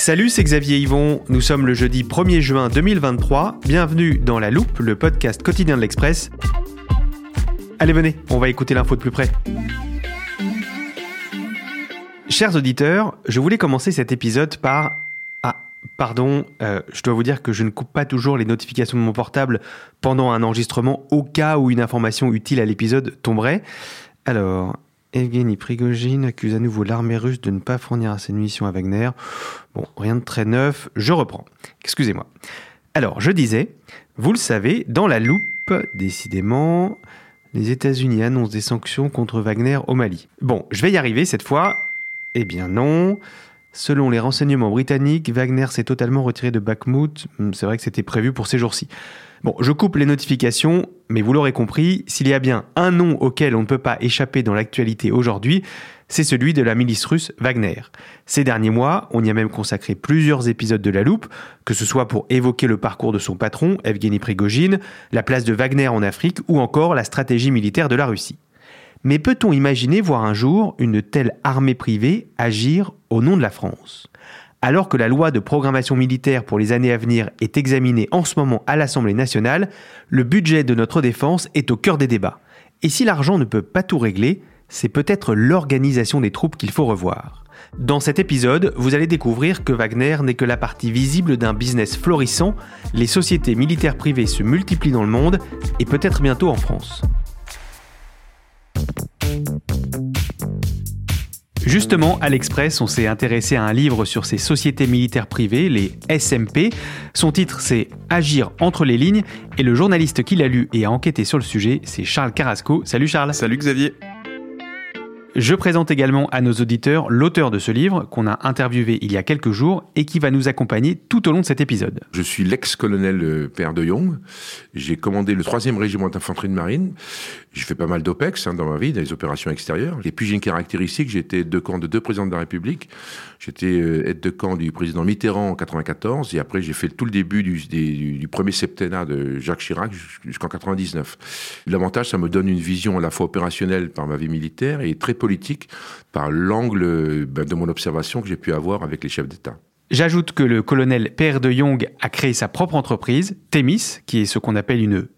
Salut, c'est Xavier Yvon. Nous sommes le jeudi 1er juin 2023. Bienvenue dans La Loupe, le podcast quotidien de l'Express. Allez, venez, on va écouter l'info de plus près. Chers auditeurs, je voulais commencer cet épisode par... Ah, pardon, euh, je dois vous dire que je ne coupe pas toujours les notifications de mon portable pendant un enregistrement au cas où une information utile à l'épisode tomberait. Alors, Evgeny Prigogine accuse à nouveau l'armée russe de ne pas fournir assez de munitions à Wagner. Bon, rien de très neuf, je reprends. Excusez-moi. Alors, je disais, vous le savez, dans la loupe, décidément, les États-Unis annoncent des sanctions contre Wagner au Mali. Bon, je vais y arriver cette fois. Eh bien non. Selon les renseignements britanniques, Wagner s'est totalement retiré de Bakhmut. Hmm, c'est vrai que c'était prévu pour ces jours-ci. Bon, je coupe les notifications, mais vous l'aurez compris, s'il y a bien un nom auquel on ne peut pas échapper dans l'actualité aujourd'hui, c'est celui de la milice russe Wagner. Ces derniers mois, on y a même consacré plusieurs épisodes de La Loupe, que ce soit pour évoquer le parcours de son patron, Evgeny Prigogine, la place de Wagner en Afrique ou encore la stratégie militaire de la Russie. Mais peut-on imaginer voir un jour une telle armée privée agir au nom de la France? Alors que la loi de programmation militaire pour les années à venir est examinée en ce moment à l'Assemblée nationale, le budget de notre défense est au cœur des débats. Et si l'argent ne peut pas tout régler, c'est peut-être l'organisation des troupes qu'il faut revoir. Dans cet épisode, vous allez découvrir que Wagner n'est que la partie visible d'un business florissant, les sociétés militaires privées se multiplient dans le monde et peut-être bientôt en France. Justement, à l'Express, on s'est intéressé à un livre sur ces sociétés militaires privées, les SMP. Son titre, c'est Agir entre les lignes, et le journaliste qui l'a lu et a enquêté sur le sujet, c'est Charles Carrasco. Salut Charles. Salut Xavier. Je présente également à nos auditeurs l'auteur de ce livre qu'on a interviewé il y a quelques jours et qui va nous accompagner tout au long de cet épisode. Je suis l'ex-colonel euh, Père de Jong. J'ai commandé le 3e régiment d'infanterie de marine. J'ai fait pas mal d'OPEX hein, dans ma vie, dans les opérations extérieures. Et puis j'ai une caractéristique, j'étais de camp de deux présidents de la République. J'étais euh, aide de camp du président Mitterrand en 94 et après j'ai fait tout le début du, du, premier septennat de Jacques Chirac jusqu'en 99. L'avantage, ça me donne une vision à la fois opérationnelle par ma vie militaire et très politique par l'angle ben, de mon observation que j'ai pu avoir avec les chefs d'État. J'ajoute que le colonel Père de Jong a créé sa propre entreprise, Temis, qui est ce qu'on appelle une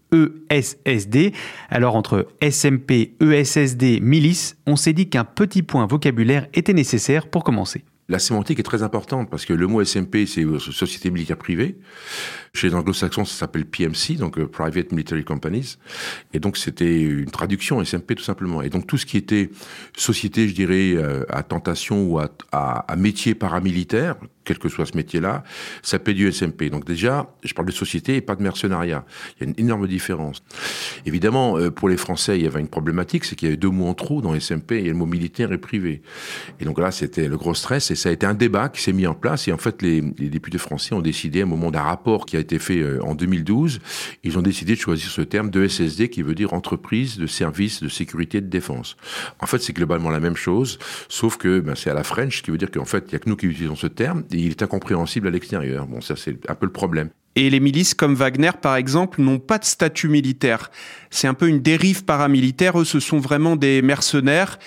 ESSD. Alors entre SMP, ESSD, milice, on s'est dit qu'un petit point vocabulaire était nécessaire pour commencer. La sémantique est très importante parce que le mot SMP, c'est société militaire privée. Chez les anglo-saxons, ça s'appelle PMC, donc euh, Private Military Companies. Et donc, c'était une traduction SMP tout simplement. Et donc, tout ce qui était société, je dirais, euh, à tentation ou à, à, métier paramilitaire, quel que soit ce métier-là, ça paie du SMP. Donc déjà, je parle de société et pas de mercenariat. Il y a une énorme différence. Évidemment, euh, pour les Français, il y avait une problématique, c'est qu'il y avait deux mots en trop dans SMP, il y a le mot militaire et privé. Et donc là, c'était le gros stress et ça a été un débat qui s'est mis en place. Et en fait, les, les députés français ont décidé, à un moment d'un rapport qui a été fait euh, en 2012, ils ont décidé de choisir ce terme de SSD qui veut dire entreprise de services de sécurité et de défense. En fait, c'est globalement la même chose, sauf que ben, c'est à la French, qui veut dire qu'en fait, il n'y a que nous qui utilisons ce terme et il est incompréhensible à l'extérieur. Bon, ça c'est un peu le problème. Et les milices comme Wagner, par exemple, n'ont pas de statut militaire. C'est un peu une dérive paramilitaire. Eux, ce sont vraiment des mercenaires.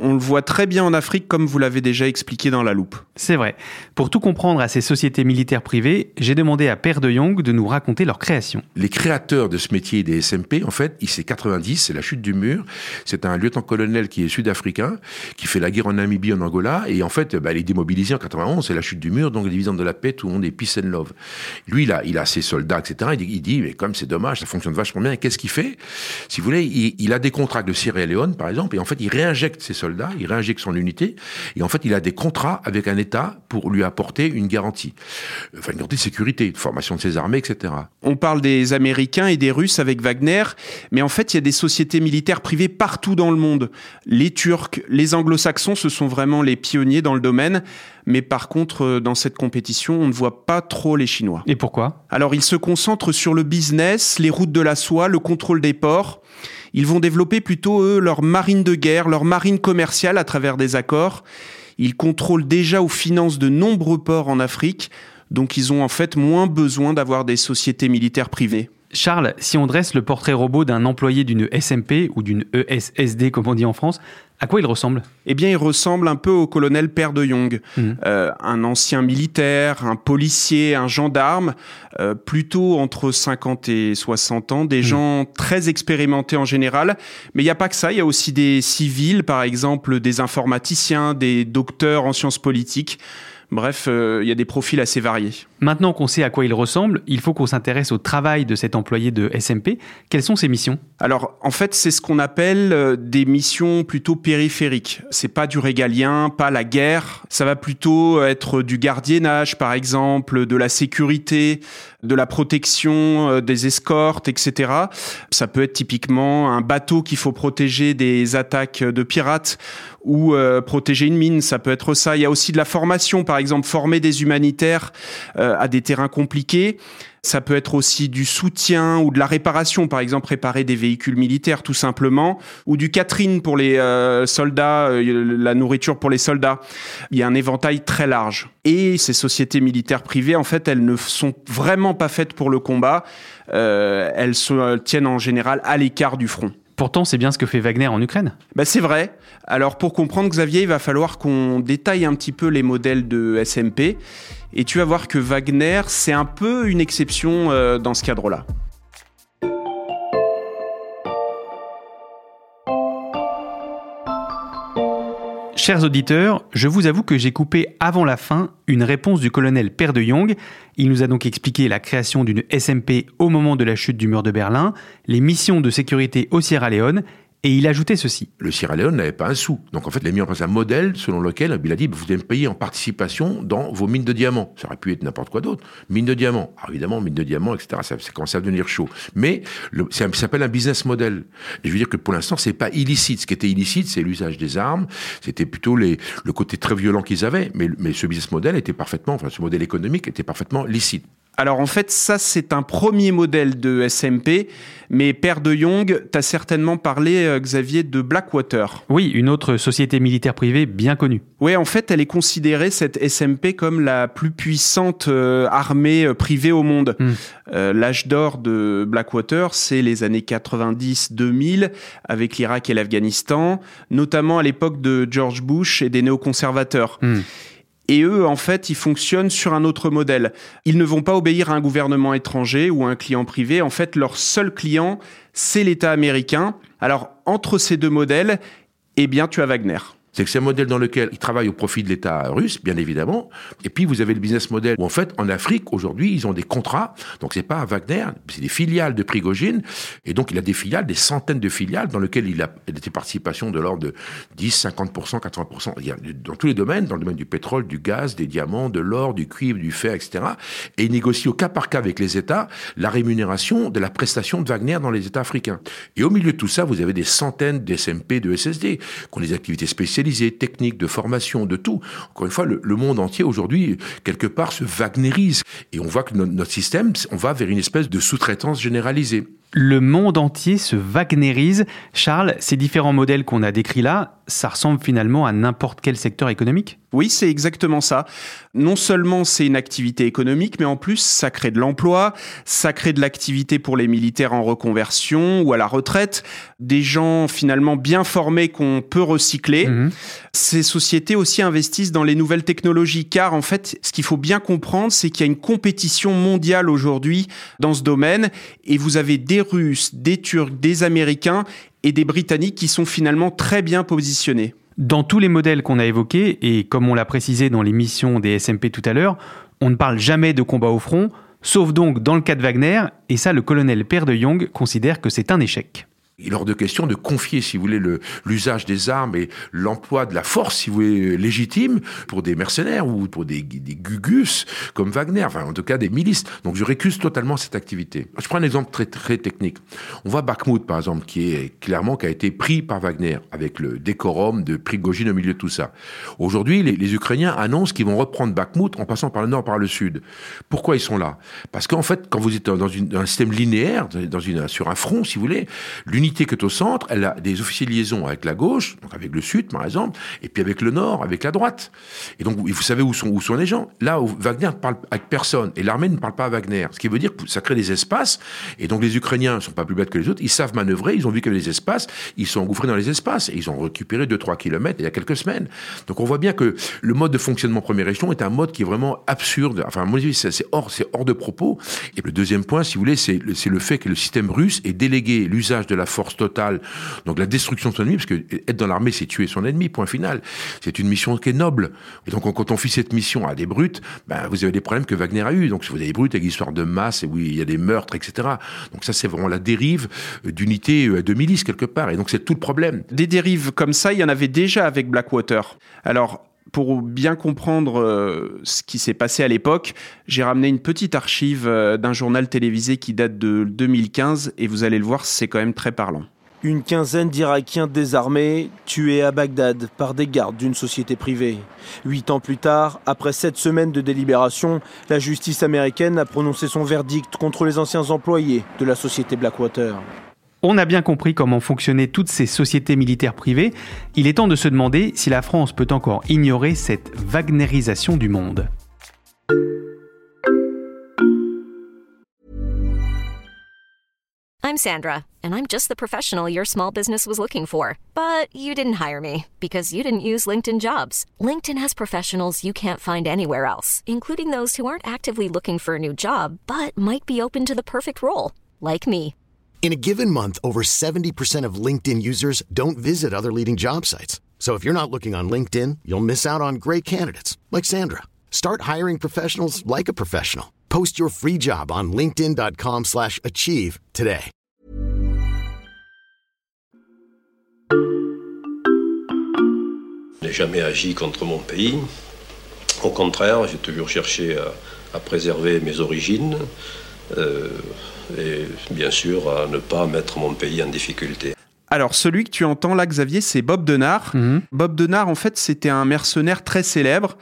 On le voit très bien en Afrique, comme vous l'avez déjà expliqué dans la loupe. C'est vrai. Pour tout comprendre à ces sociétés militaires privées, j'ai demandé à Père de Jong de nous raconter leur création. Les créateurs de ce métier des SMP, en fait, il c'est 90, c'est la chute du mur. C'est un lieutenant-colonel qui est sud-africain, qui fait la guerre en Namibie, en Angola, et en fait, bah, il est démobilisé en 91, c'est la chute du mur, donc les dividendes de la paix, tout le monde est peace and love. Lui, il a, il a ses soldats, etc. Il dit, il dit mais comme c'est dommage, ça fonctionne vachement bien, qu'est-ce qu'il fait? Si vous voulez, il, il, a des contrats de Sierra Leone, par exemple, et en fait, il réinjecte ses soldats, il réinjecte son unité, et en fait, il a des contrats avec un État pour lui apporter une garantie. Une garantie de sécurité, de formation de ses armées, etc. On parle des Américains et des Russes avec Wagner, mais en fait, il y a des sociétés militaires privées partout dans le monde. Les Turcs, les Anglo-Saxons, ce sont vraiment les pionniers dans le domaine. Mais par contre, dans cette compétition, on ne voit pas trop les Chinois. Et pourquoi? Alors, ils se concentrent sur le business, les routes de la soie, le contrôle des ports. Ils vont développer plutôt, eux, leur marine de guerre, leur marine commerciale à travers des accords. Ils contrôlent déjà ou financent de nombreux ports en Afrique, donc ils ont en fait moins besoin d'avoir des sociétés militaires privées. Charles, si on dresse le portrait robot d'un employé d'une SMP ou d'une ESSD comme on dit en France, à quoi il ressemble? Eh bien, il ressemble un peu au colonel Père de Jong, mmh. euh, un ancien militaire, un policier, un gendarme, euh, plutôt entre 50 et 60 ans, des mmh. gens très expérimentés en général. Mais il n'y a pas que ça, il y a aussi des civils, par exemple des informaticiens, des docteurs en sciences politiques. Bref, il euh, y a des profils assez variés. Maintenant qu'on sait à quoi il ressemble, il faut qu'on s'intéresse au travail de cet employé de SMP. Quelles sont ses missions? Alors, en fait, c'est ce qu'on appelle euh, des missions plutôt périphériques. C'est pas du régalien, pas la guerre. Ça va plutôt être du gardiennage, par exemple, de la sécurité, de la protection euh, des escortes, etc. Ça peut être typiquement un bateau qu'il faut protéger des attaques de pirates ou euh, protéger une mine, ça peut être ça. Il y a aussi de la formation, par exemple, former des humanitaires euh, à des terrains compliqués. Ça peut être aussi du soutien ou de la réparation, par exemple réparer des véhicules militaires tout simplement, ou du catering pour les euh, soldats, euh, la nourriture pour les soldats. Il y a un éventail très large. Et ces sociétés militaires privées, en fait, elles ne sont vraiment pas faites pour le combat. Elles se tiennent en général à l'écart du front. Pourtant, c'est bien ce que fait Wagner en Ukraine. Bah, c'est vrai. Alors, pour comprendre Xavier, il va falloir qu'on détaille un petit peu les modèles de SMP. Et tu vas voir que Wagner, c'est un peu une exception euh, dans ce cadre-là. Chers auditeurs, je vous avoue que j'ai coupé avant la fin une réponse du colonel Père de Jong. Il nous a donc expliqué la création d'une SMP au moment de la chute du mur de Berlin, les missions de sécurité au Sierra Leone et il ajoutait ceci. Le Sierra Leone n'avait pas un sou. Donc en fait, il a mis en place un modèle selon lequel il a dit vous allez me payer en participation dans vos mines de diamants. Ça aurait pu être n'importe quoi d'autre. Mines de diamants. Alors évidemment, mines de diamants, etc. Ça, ça commence à devenir chaud. Mais ça s'appelle un business model. Et je veux dire que pour l'instant, c'est pas illicite. Ce qui était illicite, c'est l'usage des armes. C'était plutôt les, le côté très violent qu'ils avaient. Mais, mais ce business model était parfaitement, enfin, ce modèle économique était parfaitement licite. Alors en fait, ça c'est un premier modèle de SMP, mais Père de Young, tu as certainement parlé, euh, Xavier, de Blackwater. Oui, une autre société militaire privée bien connue. Oui, en fait, elle est considérée, cette SMP, comme la plus puissante euh, armée euh, privée au monde. Hmm. L'âge d'or de Blackwater, c'est les années 90-2000, avec l'Irak et l'Afghanistan, notamment à l'époque de George Bush et des néoconservateurs. Hmm. Et eux, en fait, ils fonctionnent sur un autre modèle. Ils ne vont pas obéir à un gouvernement étranger ou à un client privé. En fait, leur seul client, c'est l'État américain. Alors, entre ces deux modèles, eh bien, tu as Wagner. C'est que c'est un modèle dans lequel ils travaillent au profit de l'État russe, bien évidemment. Et puis vous avez le business model où en fait en Afrique aujourd'hui ils ont des contrats. Donc c'est pas Wagner, c'est des filiales de Prigogine. Et donc il a des filiales, des centaines de filiales dans lesquelles il a des participations de l'ordre de 10, 50%, 80%. Il y a dans tous les domaines, dans le domaine du pétrole, du gaz, des diamants, de l'or, du cuivre, du fer, etc. Et il négocie au cas par cas avec les États la rémunération de la prestation de Wagner dans les États africains. Et au milieu de tout ça, vous avez des centaines d'SMP, de SSD, qui ont des activités spécialisées techniques, de formation, de tout. Encore une fois, le, monde entier aujourd'hui, quelque part, se wagnerise. Et on voit que notre, système, on va vers une espèce de sous-traitance généralisée. Le monde entier se wagnerise. Charles, ces différents modèles qu'on a décrits là, ça ressemble finalement à n'importe quel secteur économique? Oui, c'est exactement ça. Non seulement c'est une activité économique, mais en plus ça crée de l'emploi, ça crée de l'activité pour les militaires en reconversion ou à la retraite, des gens finalement bien formés qu'on peut recycler. Mhm. Ces sociétés aussi investissent dans les nouvelles technologies, car en fait, ce qu'il faut bien comprendre, c'est qu'il y a une compétition mondiale aujourd'hui dans ce domaine, et vous avez des Russes, des Turcs, des Américains et des Britanniques qui sont finalement très bien positionnés. Dans tous les modèles qu'on a évoqués, et comme on l'a précisé dans l'émission des SMP tout à l'heure, on ne parle jamais de combat au front, sauf donc dans le cas de Wagner, et ça le colonel Père de Young considère que c'est un échec. Il est hors de question de confier, si vous voulez, l'usage des armes et l'emploi de la force, si vous voulez, légitime pour des mercenaires ou pour des, des gugus comme Wagner, enfin en tout cas des milices. Donc je récuse totalement cette activité. Je prends un exemple très très technique. On voit Bakhmut par exemple, qui est clairement qui a été pris par Wagner avec le décorum de Prigogine au milieu de tout ça. Aujourd'hui, les, Ukrainiens annoncent qu'ils vont reprendre Bakhmut en passant par le nord, par le sud. Pourquoi ils sont là? Parce qu'en fait, quand vous êtes dans, un système linéaire, dans une, sur un front, si vous voulez, l'unité qui est au centre, elle a des officiers de liaison avec la gauche, donc avec le sud par exemple, et puis avec le nord, avec la droite. Et donc vous savez où sont, où sont les gens. Là, Wagner ne parle avec personne, et l'armée ne parle pas à Wagner. Ce qui veut dire que ça crée des espaces, et donc les Ukrainiens ne sont pas plus bêtes que les autres, ils savent manœuvrer, ils ont vu qu'il y avait des espaces, ils sont engouffrés dans les espaces, et ils ont récupéré 2-3 kilomètres il y a quelques semaines. Donc on voit bien que le mode de fonctionnement premier échelon est un mode qui est vraiment absurde. Enfin, à mon avis, c'est hors, hors de propos. Et le deuxième point, si vous voulez, c'est le fait que le système russe ait délégué l'usage de la force totale, donc la destruction de son ennemi, parce que être dans l'armée, c'est tuer son ennemi, point final. C'est une mission qui est noble. Et donc quand on fait cette mission à des brutes, ben, vous avez des problèmes que Wagner a eu. Donc si vous avez des brutes avec l'histoire de masse, et oui, il y a des meurtres, etc. Donc ça, c'est vraiment la dérive d'unité euh, de milice quelque part. Et donc c'est tout le problème. Des dérives comme ça, il y en avait déjà avec Blackwater. Alors, pour bien comprendre euh, ce qui s'est passé à l'époque, j'ai ramené une petite archive euh, d'un journal télévisé qui date de 2015 et vous allez le voir, c'est quand même très parlant. Une quinzaine d'Irakiens désarmés tués à Bagdad par des gardes d'une société privée. Huit ans plus tard, après sept semaines de délibération, la justice américaine a prononcé son verdict contre les anciens employés de la société Blackwater. On a bien compris comment fonctionnaient toutes ces sociétés militaires privées. Il est temps de se demander si la France peut encore ignorer cette wagnerisation du monde. I'm Sandra, and I'm just the professional your small business was looking for. But you didn't hire me because you didn't use LinkedIn jobs. LinkedIn has professionals you can't find anywhere else, including those who aren't actively looking for a new job but might be open to the perfect role, like me. In a given month, over 70% of LinkedIn users don't visit other leading job sites. So if you're not looking on LinkedIn, you'll miss out on great candidates like Sandra. Start hiring professionals like a professional. Post your free job on linkedin.com/achieve today. Je n'ai jamais agi contre mon pays. Au contraire, j'ai toujours cherché à, à préserver mes origines. Euh, et bien sûr à ne pas mettre mon pays en difficulté. Alors, celui que tu entends là, Xavier, c'est Bob Denard. Mhm. Bob Denard, en fait, c'était un mercenaire très célèbre.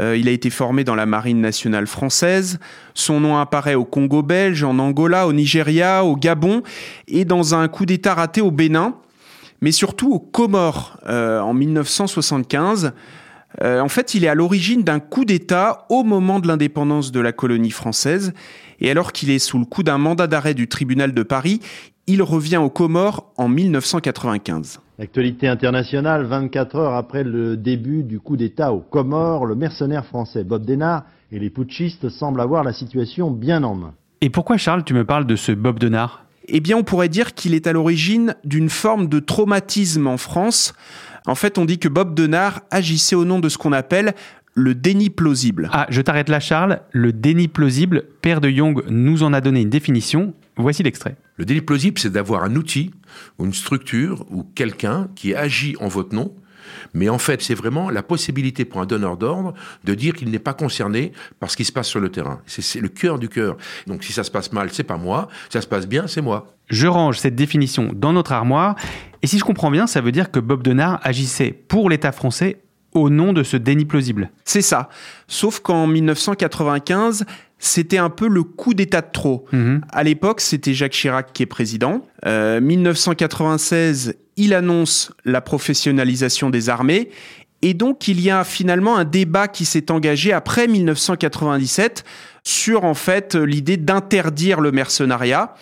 Euh, il a été formé dans la marine nationale française. Son nom apparaît au Congo belge, en Angola, au Nigeria, au Gabon et dans un coup d'État raté au Bénin, mais surtout aux Comores euh, en 1975. Euh, en fait, il est à l'origine d'un coup d'État au moment de l'indépendance de la colonie française et alors qu'il est sous le coup d'un mandat d'arrêt du tribunal de Paris, il revient aux Comores en 1995. L'actualité internationale, 24 heures après le début du coup d'État aux Comores, le mercenaire français Bob Denard et les putschistes semblent avoir la situation bien en main. Et pourquoi Charles, tu me parles de ce Bob Denard? Eh bien, on pourrait dire qu'il est à l'origine d'une forme de traumatisme en France. En fait, on dit que Bob Denard agissait au nom de ce qu'on appelle le déni plausible. Ah, je t'arrête là, Charles. Le déni plausible, Père de Jung nous en a donné une définition. Voici l'extrait. Le déni plausible, c'est d'avoir un outil ou une structure ou quelqu'un qui agit en votre nom, mais en fait, c'est vraiment la possibilité pour un donneur d'ordre de dire qu'il n'est pas concerné par ce qui se passe sur le terrain. C'est le cœur du cœur. Donc si ça se passe mal, c'est pas moi. Si ça se passe bien, c'est moi. Je range cette définition dans notre armoire. Et si je comprends bien, ça veut dire que Bob Denard agissait pour l'État français au nom de ce déni plausible. C'est ça. Sauf qu'en 1995, c'était un peu le coup d'état de trop. Mhm. À l'époque, c'était Jacques Chirac qui est président. Euh, 1996, il annonce la professionnalisation des armées. Et donc, il y a finalement un débat qui s'est engagé après 1997 sur, en fait, l'idée d'interdire le mercenariat.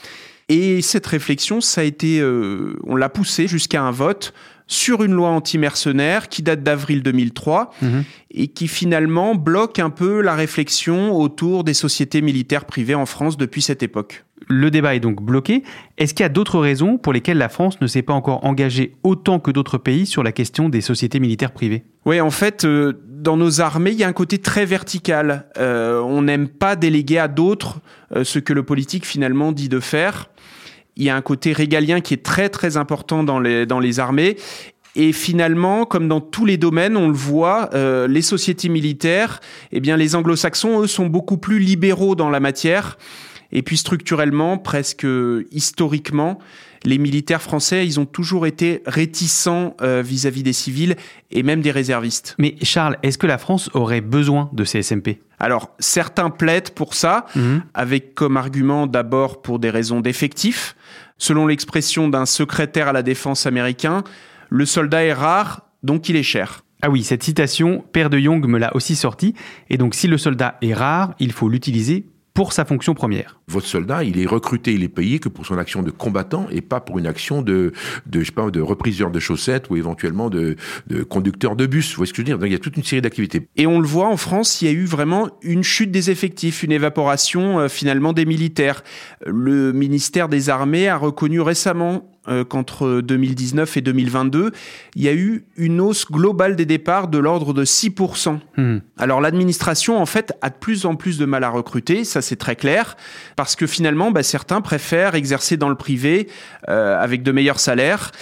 Et cette réflexion, ça a été, euh, on l'a poussé jusqu'à un vote sur une loi anti-mercenaires qui date d'avril 2003 Mhm. et qui finalement bloque un peu la réflexion autour des sociétés militaires privées en France depuis cette époque. Le débat est donc bloqué. Est-ce qu'il y a d'autres raisons pour lesquelles la France ne s'est pas encore engagée autant que d'autres pays sur la question des sociétés militaires privées? Oui, en fait, euh, dans nos armées, il y a un côté très vertical. Euh, on n'aime pas déléguer à d'autres euh, ce que le politique finalement dit de faire. Il y a un côté régalien qui est très très important dans les, dans les armées. Et finalement, comme dans tous les domaines, on le voit, euh, les sociétés militaires, eh bien, les anglo-saxons, eux, sont beaucoup plus libéraux dans la matière. Et puis structurellement, presque historiquement, les militaires français, ils ont toujours été réticents euh, vis-à-vis des civils et même des réservistes. Mais Charles, est-ce que la France aurait besoin de ces SMP Alors, certains plaident pour ça, Mhm. avec comme argument d'abord pour des raisons d'effectifs. Selon l'expression d'un secrétaire à la défense américain, le soldat est rare, donc il est cher. Ah oui, cette citation, Père de Young me l'a aussi sortie. Et donc, si le soldat est rare, il faut l'utiliser pour sa fonction première. Votre soldat, il est recruté, il est payé que pour son action de combattant et pas pour une action de, de je sais pas, de repriseur de chaussettes ou éventuellement de, de conducteur de bus. Vous voyez ce que je veux dire? Donc, il y a toute une série d'activités. Et on le voit en France, il y a eu vraiment une chute des effectifs, une évaporation euh, finalement des militaires. Le ministère des Armées a reconnu récemment euh, qu'entre 2019 et 2022, il y a eu une hausse globale des départs de l'ordre de 6%. Mhm. Alors l'administration, en fait, a de plus en plus de mal à recruter, ça c'est très clair, parce que finalement, bah, certains préfèrent exercer dans le privé euh, avec de meilleurs salaires.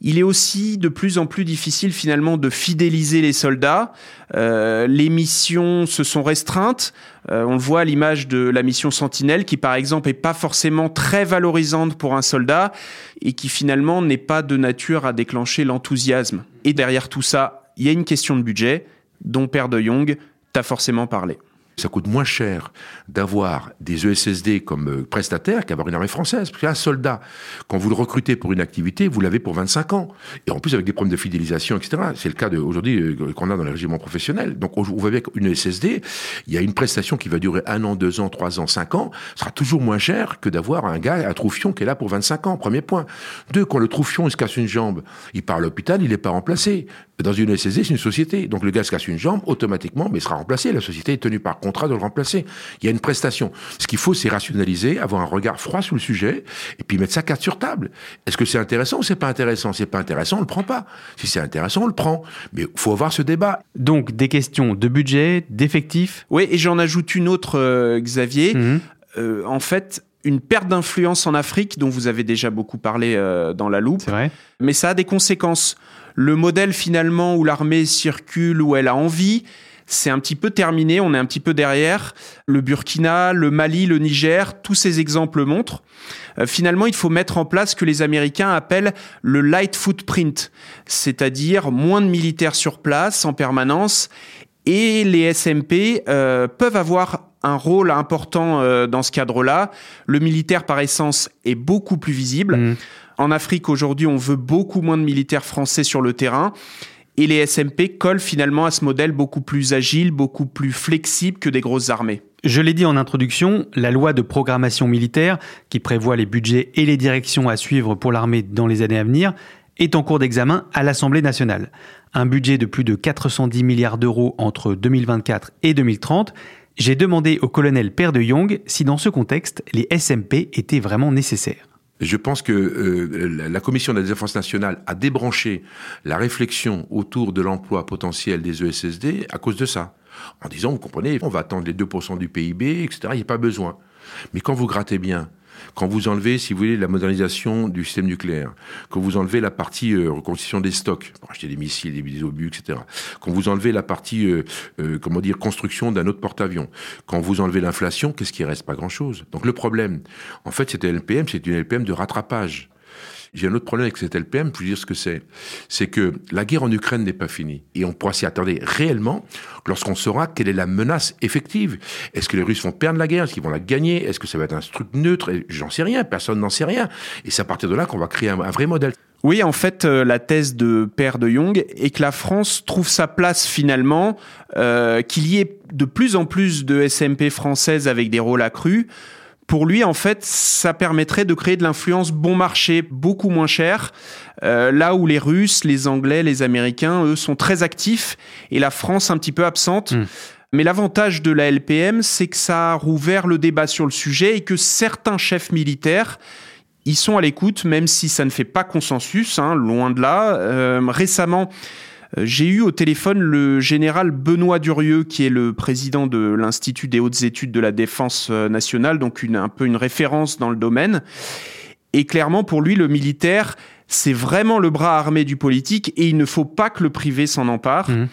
Il est aussi de plus en plus difficile finalement de fidéliser les soldats. Euh, les missions se sont restreintes. Euh, on le voit à l'image de la mission Sentinelle, qui par exemple est pas forcément très valorisante pour un soldat et qui finalement n'est pas de nature à déclencher l'enthousiasme. Et derrière tout ça, il y a une question de budget dont Père de Jong t'a forcément parlé. Ça coûte moins cher d'avoir des ESSD comme euh, prestataires qu'avoir une armée française. Parce qu'un soldat, quand vous le recrutez pour une activité, vous l'avez pour 25 ans. Et en plus, avec des problèmes de fidélisation, etc. C'est le cas aujourd'hui euh, qu'on a dans les régiments professionnels. Donc, on voit bien qu'une SSD, il y a une prestation qui va durer un an, deux ans, trois ans, cinq ans, sera toujours moins cher que d'avoir un gars, un troufion qui est là pour 25 ans. Premier point. Deux, quand le troufion, il se casse une jambe, il part à l'hôpital, il n'est pas remplacé. Dans une SSD, c'est une société. Donc, le gars se casse une jambe, automatiquement, mais il sera remplacé. La société est tenue par contrat de le remplacer. Il y a une prestation. Ce qu'il faut, c'est rationaliser, avoir un regard froid sur le sujet, et puis mettre sa carte sur table. Est-ce que c'est intéressant ou c'est pas intéressant? Si c'est pas intéressant, on le prend pas. Si c'est intéressant, on le prend. Mais faut avoir ce débat. Donc, des questions de budget, d'effectifs? Oui, et j'en ajoute une autre, euh, Xavier. Mhm. Euh, en fait, une perte d'influence en Afrique, dont vous avez déjà beaucoup parlé euh, dans la loupe, C'est vrai mais ça a des conséquences. Le modèle finalement où l'armée circule, où elle a envie, c'est un petit peu terminé, on est un petit peu derrière. Le Burkina, le Mali, le Niger, tous ces exemples montrent. Euh, finalement, il faut mettre en place ce que les Américains appellent le light footprint, c'est-à-dire moins de militaires sur place en permanence. Et les SMP euh, peuvent avoir un rôle important euh, dans ce cadre-là. Le militaire, par essence, est beaucoup plus visible. Mhm. En Afrique, aujourd'hui, on veut beaucoup moins de militaires français sur le terrain. Et les SMP collent finalement à ce modèle beaucoup plus agile, beaucoup plus flexible que des grosses armées. Je l'ai dit en introduction, la loi de programmation militaire, qui prévoit les budgets et les directions à suivre pour l'armée dans les années à venir, est en cours d'examen à l'Assemblée nationale. Un budget de plus de 410 milliards d'euros entre 2024 et 2030. J'ai demandé au colonel Père de Young si dans ce contexte, les SMP étaient vraiment nécessaires. Je pense que euh, la- Commission de la défense nationale a débranché la réflexion autour de l'emploi potentiel des ESSD à cause de ça. En disant, vous comprenez, on va attendre les 2% du PIB, etc. Il n'y a pas besoin. Mais quand vous grattez bien, quand vous enlevez, si vous voulez, la modernisation du système nucléaire, quand vous enlevez la partie euh, reconstitution des stocks, pour acheter des missiles, des obus, etc., quand vous enlevez la partie, euh, euh, comment dire, construction d'un autre porte-avions, quand vous enlevez l'inflation, qu'est-ce qui reste? Pas grand-chose. Donc le problème, en fait, cette LPM, c'est une LPM de rattrapage. J'ai un autre problème avec cette LPM, vous dire ce que c'est. C'est que la guerre en Ukraine n'est pas finie. Et on pourra s'y attendre réellement lorsqu'on saura quelle est la menace effective. Est-ce que les Russes vont perdre la guerre? Est-ce qu'ils vont la gagner? Est-ce que ça va être un truc neutre? J'en sais rien, personne n'en sait rien. Et c'est à partir de là qu'on va créer un, vrai modèle. Oui, en fait, euh, la thèse de Père de Jong est que la France trouve sa place finalement, euh, qu'il y ait de plus en plus de SMP françaises avec des rôles accrus. Pour lui, en fait, ça permettrait de créer de l'influence bon marché, beaucoup moins cher, euh, là où les Russes, les Anglais, les Américains, eux, sont très actifs et la France un petit peu absente. Hmm. Mais l'avantage de la LPM, c'est que ça a rouvert le débat sur le sujet et que certains chefs militaires y sont à l'écoute, même si ça ne fait pas consensus, hein, loin de là. Euh, récemment, j'ai eu au téléphone le général Benoît Durieux, qui est le président de l'Institut des hautes études de la défense euh, nationale, donc une, un peu une référence dans le domaine. Et clairement, pour lui, le militaire, c'est vraiment le bras armé du politique et il ne faut pas que le privé s'en empare. Mmh.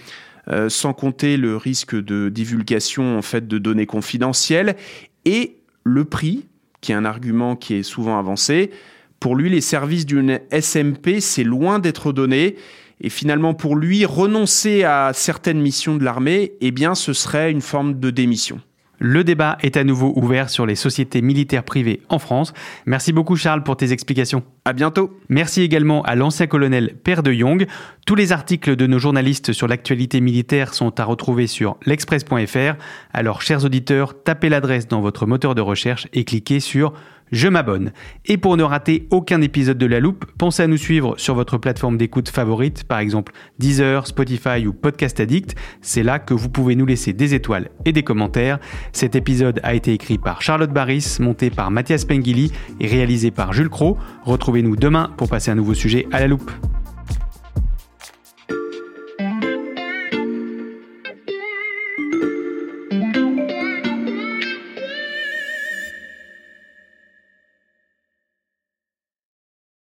Euh, sans compter le risque de divulgation en fait de données confidentielles et le prix, qui est un argument qui est souvent avancé. Pour lui, les services d'une SMP, c'est loin d'être donné et finalement, pour lui, renoncer à certaines missions de l'armée, eh bien, ce serait une forme de démission. Le débat est à nouveau ouvert sur les sociétés militaires privées en France. Merci beaucoup Charles pour tes explications. À bientôt. Merci également à l'ancien colonel Père de Jong. Tous les articles de nos journalistes sur l'actualité militaire sont à retrouver sur l'express.fr. Alors chers auditeurs, tapez l'adresse dans votre moteur de recherche et cliquez sur je m'abonne. Et pour ne rater aucun épisode de La Loupe, pensez à nous suivre sur votre plateforme d'écoute favorite, par exemple Deezer, Spotify ou Podcast Addict. C'est là que vous pouvez nous laisser des étoiles et des commentaires. Cet épisode a été écrit par Charlotte Barris, monté par Mathias Pengili et réalisé par Jules Cro. Retrouvez-nous demain pour passer un nouveau sujet à La Loupe.